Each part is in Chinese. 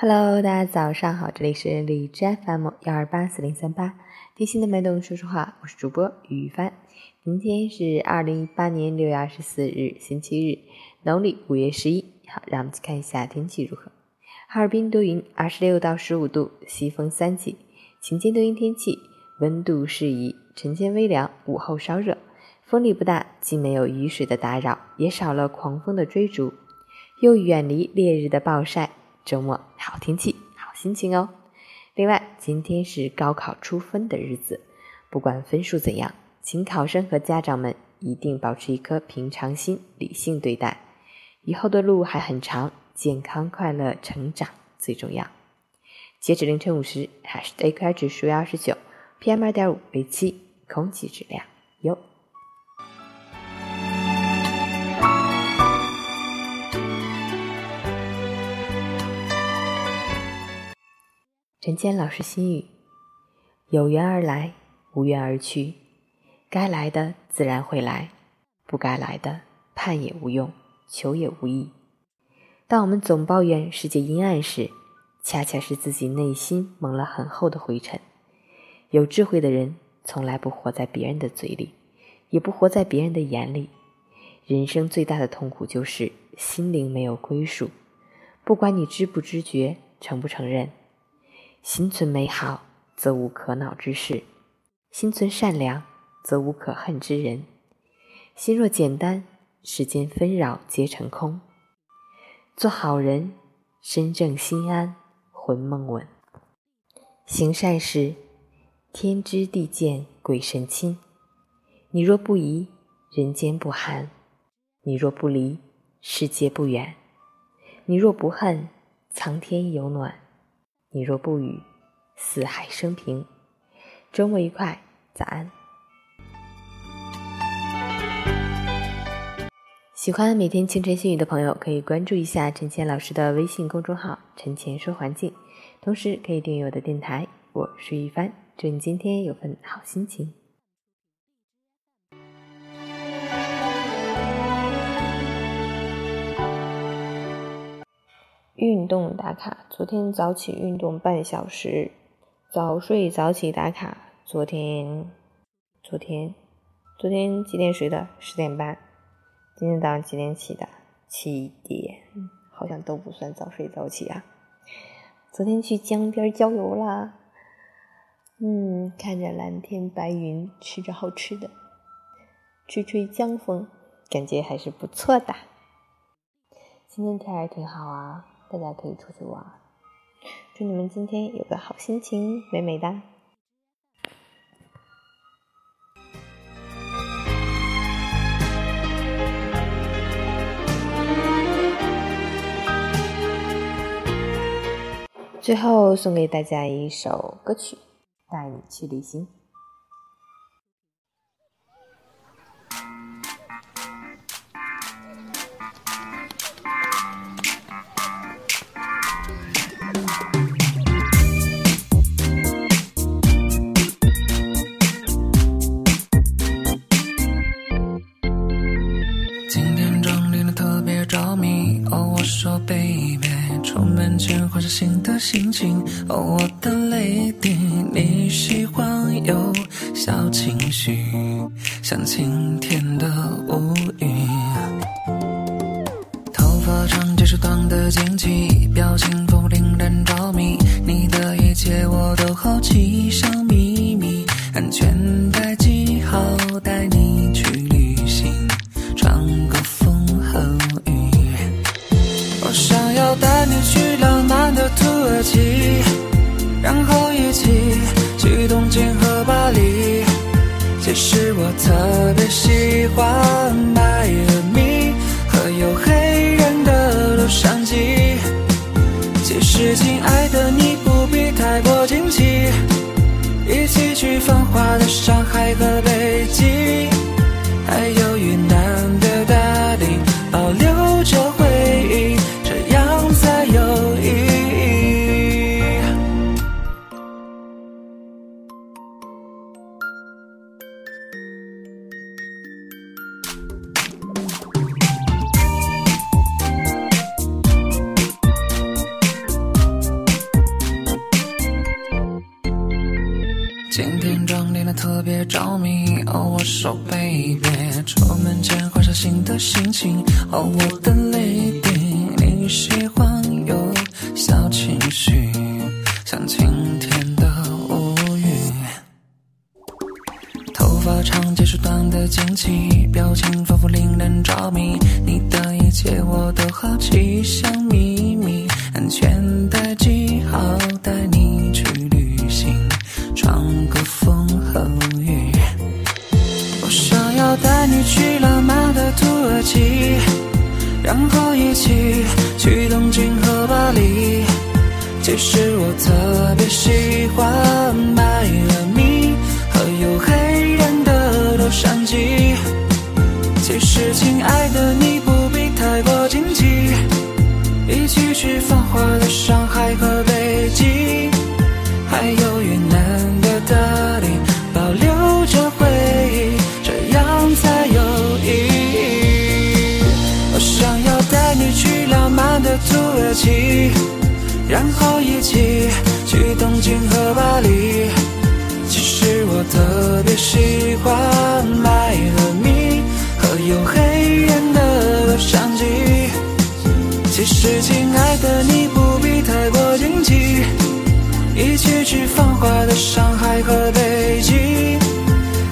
Hello，大家早上好，这里是荔枝 FM 幺二八四零三八，贴心的脉动说说话，我是主播于帆。今天是二零一八年六月二十四日，星期日，农历五月十一。好，让我们去看一下天气如何。哈尔滨多云，二十六到十五度，西风三级，晴间多云天气，温度适宜，晨间微凉，午后稍热，风力不大，既没有雨水的打扰，也少了狂风的追逐，又远离烈日的暴晒。周末好天气，好心情哦。另外，今天是高考出分的日子，不管分数怎样，请考生和家长们一定保持一颗平常心，理性对待。以后的路还很长，健康快乐成长最重要。截止凌晨五时，海市的 AQI 指数为二十九，PM 二点五为七，空气质量优。陈坚老师心语：有缘而来，无缘而去。该来的自然会来，不该来的盼也无用，求也无益。当我们总抱怨世界阴暗时，恰恰是自己内心蒙了很厚的灰尘。有智慧的人，从来不活在别人的嘴里，也不活在别人的眼里。人生最大的痛苦就是心灵没有归属，不管你知不知觉，承不承认。心存美好，则无可恼之事；心存善良，则无可恨之人。心若简单，世间纷扰皆成空。做好人，身正心安，魂梦稳。行善事，天知地见鬼神亲。你若不疑，人间不寒；你若不离，世界不远；你若不恨，苍天有暖。你若不语，四海升平。周末愉快，早安。喜欢每天清晨心语的朋友，可以关注一下陈倩老师的微信公众号“陈倩说环境”，同时可以订阅我的电台。我是一帆，祝你今天有份好心情。运动打卡，昨天早起运动半小时，早睡早起打卡。昨天，昨天，昨天几点睡的？十点半。今天早上几点起的？七点，好像都不算早睡早起啊。昨天去江边郊游啦，嗯，看着蓝天白云，吃着好吃的，吹吹江风，感觉还是不错的。今天天还挺好啊。大家可以出去玩，祝你们今天有个好心情，美美哒！最后送给大家一首歌曲，《带你去旅行》。着迷，哦我说，baby，出门前换上新的心情，哦，我的 lady，你喜欢有小情绪，像晴天的乌云。头发长结束短的惊奇，表情丰富令人着迷，你的一切我都好奇，小特别喜欢迈阿密和有黑人的洛杉矶。其实亲爱的你不必太过惊奇，一起去繁华的上海和北今天装点的特别着迷，哦，我手背别出门前换上新的心情，哦，我的泪滴，你喜欢有小情绪，像晴天的乌云。头发长结束短的惊奇，表情仿佛令人着迷，你的一切我都好奇，像秘密，安全带记号带你然后一起去东京和巴黎。其实我特别喜欢迈阿密和有黑人的洛杉矶。其实，亲爱的，你不必太过惊奇，一起去繁华的上海和北土耳其，然后一起去东京和巴黎。其实我特别喜欢迈阿密和有黑人的洛杉矶。其实，亲爱的，你不必太过惊奇。一起去繁华的上海和北京，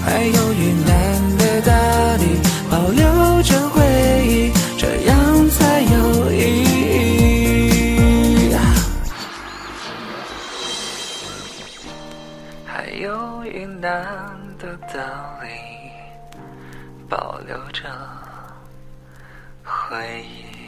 还有云南的大理，保留着回忆，这样难的道理，保留着回忆。